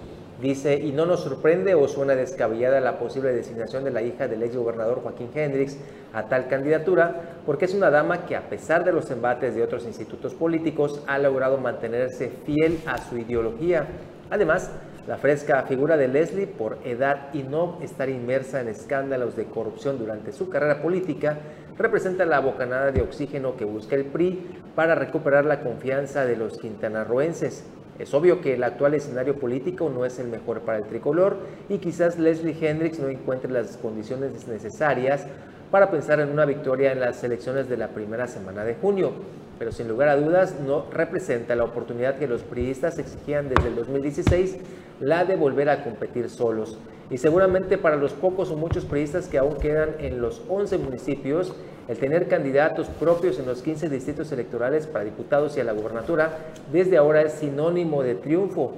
Dice, y no nos sorprende o suena descabellada la posible designación de la hija del ex gobernador Joaquín Hendrix a tal candidatura, porque es una dama que a pesar de los embates de otros institutos políticos ha logrado mantenerse fiel a su ideología. Además, la fresca figura de Leslie, por edad y no estar inmersa en escándalos de corrupción durante su carrera política, representa la bocanada de oxígeno que busca el PRI para recuperar la confianza de los quintanarroenses. Es obvio que el actual escenario político no es el mejor para el tricolor y quizás Leslie Hendricks no encuentre las condiciones necesarias para pensar en una victoria en las elecciones de la primera semana de junio, pero sin lugar a dudas no representa la oportunidad que los priistas exigían desde el 2016, la de volver a competir solos. Y seguramente para los pocos o muchos priistas que aún quedan en los 11 municipios, el tener candidatos propios en los 15 distritos electorales para diputados y a la gubernatura desde ahora es sinónimo de triunfo.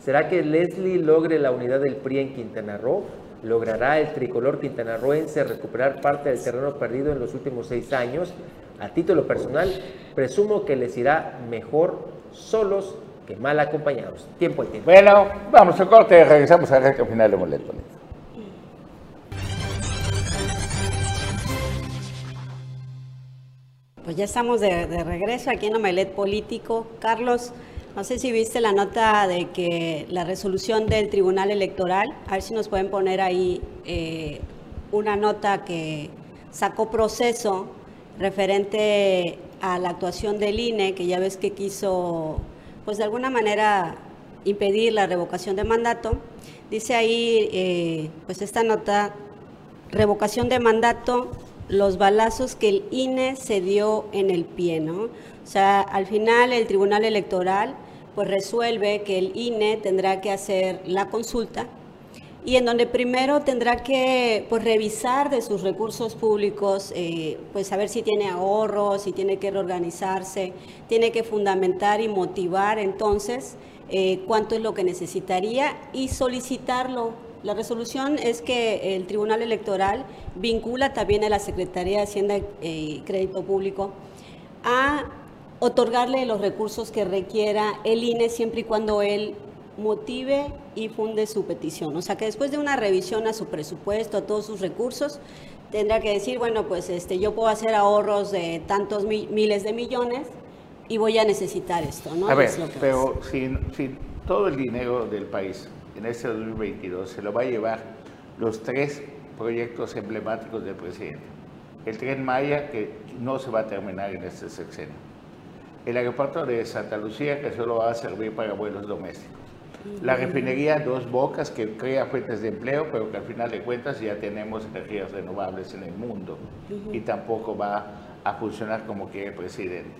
¿Será que Leslie logre la unidad del PRI en Quintana Roo? ¿Logrará el tricolor quintanarroense recuperar parte del terreno perdido en los últimos seis años? A título personal, presumo que les irá mejor solos que mal acompañados. Tiempo al tiempo. Bueno, vamos a corte, regresamos a recta final de Moleto. Pues ya estamos de, regreso aquí en Omelet Político. Carlos, no sé si viste la nota de que la resolución del Tribunal Electoral, a ver si nos pueden poner ahí eh, una nota que sacó proceso referente a la actuación del INE, que ya ves que quiso, pues de alguna manera, impedir la revocación de mandato. Dice ahí, eh, pues esta nota, revocación de mandato los balazos que el INE se dio en el pie, ¿no? O sea, al final el Tribunal Electoral pues resuelve que el INE tendrá que hacer la consulta y en donde primero tendrá que pues, revisar de sus recursos públicos, eh, pues saber si tiene ahorros, si tiene que reorganizarse, tiene que fundamentar y motivar entonces eh, cuánto es lo que necesitaría y solicitarlo. La resolución es que el Tribunal Electoral vincula también a la Secretaría de Hacienda y Crédito Público a otorgarle los recursos que requiera el INE siempre y cuando él motive y funde su petición. O sea que después de una revisión a su presupuesto, a todos sus recursos, tendrá que decir, bueno, pues este, yo puedo hacer ahorros de tantos miles de millones y voy a necesitar esto, ¿no? A ver, pero si, si todo el dinero del país en este 2022 se lo va a llevar los tres proyectos emblemáticos del presidente. El tren Maya, que no se va a terminar en este sexenio. El aeropuerto de Santa Lucía, que solo va a servir para vuelos domésticos. La refinería Dos Bocas, que crea fuentes de empleo, pero que al final de cuentas ya tenemos energías renovables en el mundo y tampoco va a funcionar como quiere el presidente.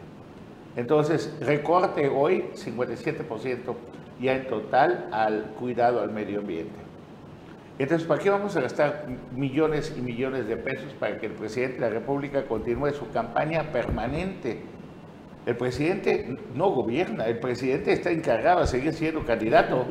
Entonces, recorte hoy 57% ya en total al cuidado al medio ambiente. Entonces, ¿para qué vamos a gastar millones y millones de pesos para que el presidente de la República continúe su campaña permanente? El presidente no gobierna, el presidente está encargado de seguir siendo candidato.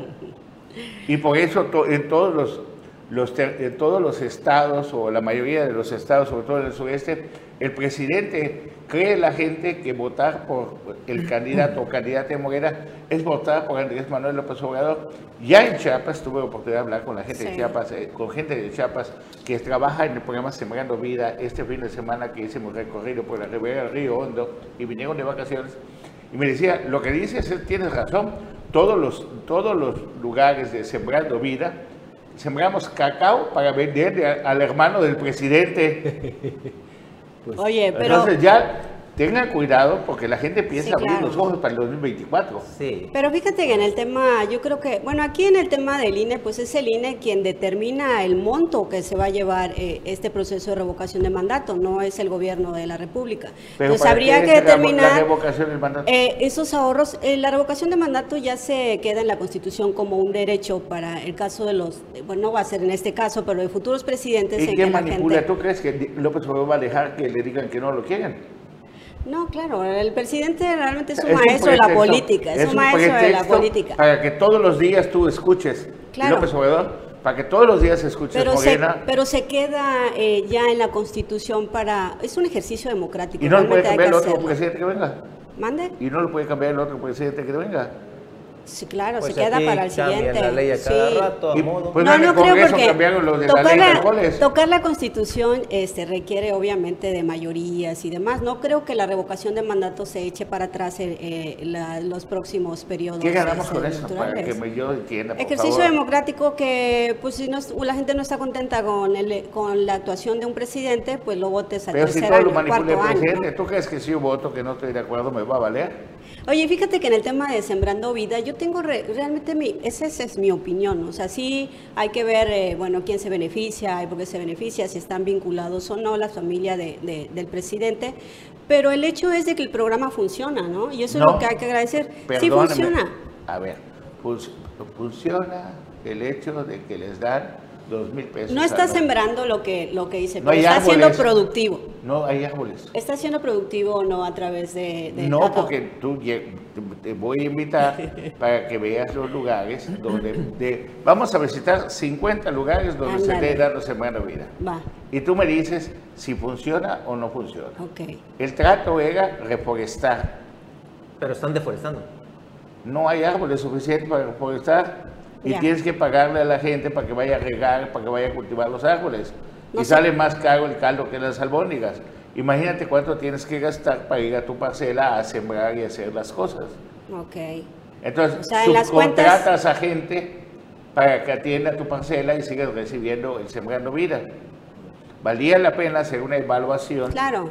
Y por eso en todos los, los, en todos los estados, o la mayoría de los estados, sobre todo en el sureste, el presidente cree la gente que votar por el candidato o candidata de Morena es votar por Andrés Manuel López Obrador. Ya en Chiapas tuve la oportunidad de hablar con la gente de Chiapas, eh, con gente de Chiapas que trabaja en el programa Sembrando Vida este fin de semana que hicimos recorrido por la ribera del Río Hondo y vinieron de vacaciones y me decía, lo que dices tienes razón, todos los, todos los lugares de Sembrando Vida sembramos cacao para venderle al hermano del presidente. Pues, Oye, pero... Entonces ya tengan cuidado porque la gente piensa abrir los ojos para el 2024. Sí. Pero fíjate que en el tema, yo creo que, bueno, aquí en el tema del INE, pues es el INE quien determina el monto que se va a llevar eh, este proceso de revocación de mandato, no es el gobierno de la República. Pero Entonces habría que determinar la revocación del mandato? Eh, esos ahorros. Eh, la revocación de mandato ya se queda en la Constitución como un derecho para el caso de los, bueno, no va a ser en este caso, pero de futuros presidentes. ¿Y quién manipula? ¿Tú crees que López Obrador va a dejar que le digan que no lo quieren? No, claro, el presidente realmente es un, maestro de la política, es, un, maestro de la política. Para que todos los días tú escuches, claro. López Obrador, para que todos los días escuches pero Morena. Se, pero se queda eh, ya en la Constitución para... Es un ejercicio democrático. ¿Y no lo puede cambiar el otro presidente que venga? ¿Mande? ¿Y no lo puede cambiar el otro presidente que venga? Sí, claro, se pues queda para el siguiente. La ley a cada rato, a modo. Pues no, no creo porque tocar, la, tocar la constitución este, requiere obviamente de mayorías y demás. No creo que la revocación de mandato se eche para atrás en eh, los próximos periodos. ¿Qué ganamos con eso? Para que yo entienda, Ejercicio democrático que pues si no, la gente no está contenta con, el, con la actuación de un presidente, pues lo votes a Pero si todo lo manipula el presidente, ¿tú crees que si yo voto que no estoy de acuerdo me va a valer? Oye, fíjate que en el tema de Sembrando Vida, yo tengo realmente, mi, esa, es mi opinión, o sea, sí hay que ver, eh, bueno, quién se beneficia y por qué se beneficia, si están vinculados o no la familia de, del presidente, pero el hecho es de que el programa funciona, ¿no? Y eso es lo que hay que agradecer. sí funciona. A ver, funciona el hecho de que les dan dos mil pesos. No está sembrando lo que, lo que dice, pero está siendo productivo. No hay árboles. ¿Está siendo productivo o no a través de.? no, porque tú te voy a invitar para que veas los lugares donde. vamos a visitar 50 lugares donde se le da la semana vida. Va. Y tú me dices si funciona o no funciona. Ok. El trato era reforestar. Pero están deforestando. No hay árboles suficientes para reforestar y tienes que pagarle a la gente para que vaya a regar, para que vaya a cultivar los árboles. y sale más caro el caldo que las albóndigas. Imagínate cuánto tienes que gastar para ir a tu parcela a sembrar y hacer las cosas. Ok. Entonces, o subcontratas a gente para que atienda tu parcela y sigas recibiendo el sembrando vida. Valía la pena hacer una evaluación claro.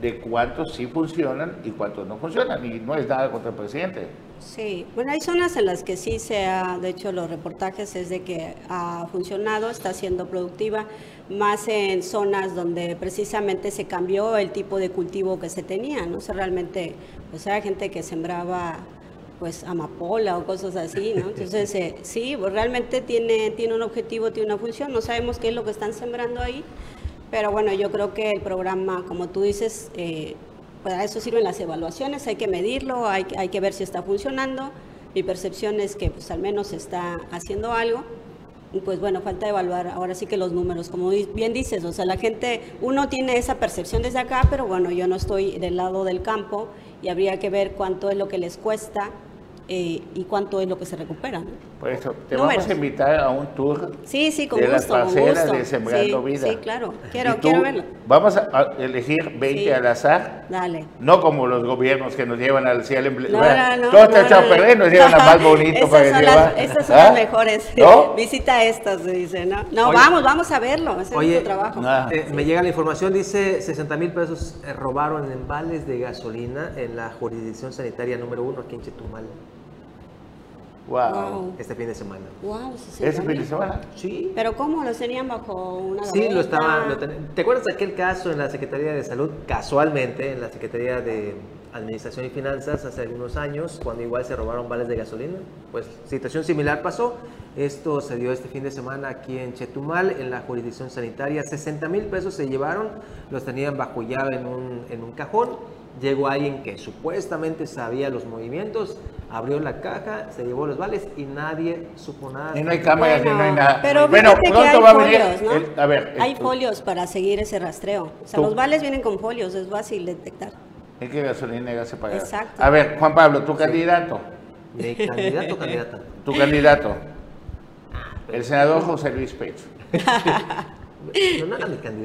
de cuántos sí funcionan y cuántos no funcionan. Y no es nada contra el presidente. Sí, bueno, hay zonas en las que sí se ha, de hecho los reportajes es de que ha funcionado, está siendo productiva, más en zonas donde precisamente se cambió el tipo de cultivo que se tenía, ¿no? O realmente, pues era gente que sembraba pues amapola o cosas así, ¿no? Entonces, eh, sí, pues, realmente tiene, tiene un objetivo, tiene una función, no sabemos qué es lo que están sembrando ahí, pero bueno, yo creo que el programa, como tú dices, eh, para eso sirven las evaluaciones, hay que medirlo, hay, que ver si está funcionando. Mi percepción es que pues al menos está haciendo algo. Pues bueno, falta evaluar ahora sí que los números, como bien dices, o sea, la gente, uno tiene esa percepción desde acá, pero bueno, yo no estoy del lado del campo y habría que ver cuánto es lo que les cuesta eh, y cuánto es lo que se recupera. Por eso, te vamos a invitar a un tour sí, sí, con de gusto, las parcelas de Sembrando Vida. Sí, claro, quiero, quiero verlo. Vamos a elegir 20 al azar. Dale. No como los gobiernos que nos llevan al cielo. No, no, no, Todo está echado a perder, nos llevan a más bonito para que llevar. Estas son las ¿Ah? mejores. Visita estas, dice, ¿no? No, vamos, vamos a verlo. Ese es trabajo. Eh, me llega la información, dice 60 mil pesos eh, robaron en vales de gasolina en la jurisdicción sanitaria número uno aquí en Chetumal. Wow. Este fin de semana. Wow, ¿Ese fin de semana? Sí. ¿Pero cómo? ¿Lo tenían bajo una Sí, lo estaban. ¿Te acuerdas de aquel caso en la Secretaría de Salud, casualmente, en la Secretaría de Administración y Finanzas, hace algunos años, cuando igual se robaron vales de gasolina? Pues situación similar pasó. Esto se dio este fin de semana aquí en Chetumal, en la jurisdicción sanitaria. 60 mil pesos se llevaron, los tenían bajo llave en un, en un cajón llegó alguien que supuestamente sabía los movimientos, abrió la caja, se llevó los vales y nadie supo nada. Y no hay cámaras no hay nada. Pero bueno, pronto va a venir. a ver, hay folios para seguir ese rastreo. O sea, los vales vienen con folios, es fácil detectar. ¿En qué gasolina se pagar? Exacto. A ver, Juan Pablo, tu candidato. ¿Mi candidato o candidata? Tu candidato. El senador José Luis Pecho.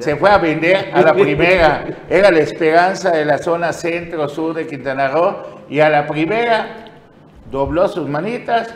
Se fue a vender a la primera. Era la esperanza de la zona centro-sur de Quintana Roo. Y a la primera dobló sus manitas.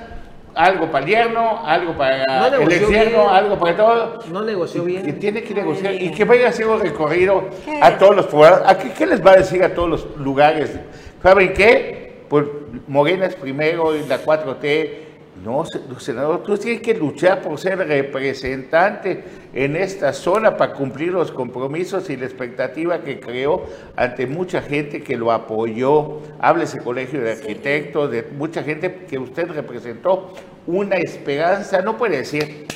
Algo para el yerno, algo para el externo, algo para todo. No negoció bien. Y tiene que negociar. y que vaya a hacer un recorrido a todos los ¿A qué, qué les va a decir a todos los lugares? ¿Saben qué? Pues Morena es primero y la 4T no, senador, tú tienes que luchar por ser representante en esta zona para cumplir los compromisos y la expectativa que creó ante mucha gente que lo apoyó. Háblese colegio de arquitectos, de mucha gente que usted representó. Una esperanza, no puede decir,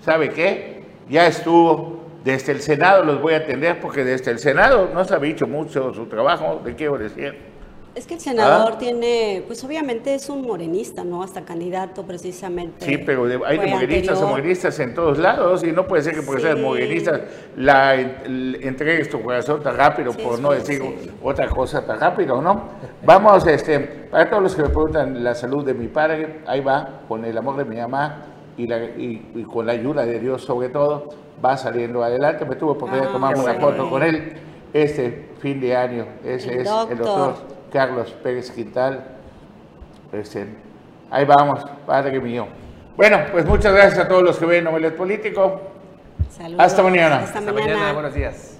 ¿sabe qué? Ya estuvo. Desde el Senado los voy a atender porque desde el Senado no se ha dicho mucho su trabajo, le quiero decir. Es que el senador ah. tiene, pues obviamente es un morenista, ¿no? Hasta candidato precisamente. Sí, pero hay de morenistas o morenistas en todos lados y no puede ser que porque seas morenista la, entregues tu corazón tan rápido, por no decir otra cosa tan rápido, ¿no? Vamos, este, para todos los que me preguntan la salud de mi padre, ahí va, con el amor de mi mamá y, la, y, con la ayuda de Dios sobre todo, va saliendo adelante. Me tuvo porque ah, tomamos una foto con él este fin de año. Ese es el doctor Carlos Pérez Quintal. Este, ahí vamos, padre mío. Bueno, pues muchas gracias a todos los que ven Noveles Político. Hasta mañana. Hasta mañana, buenos días.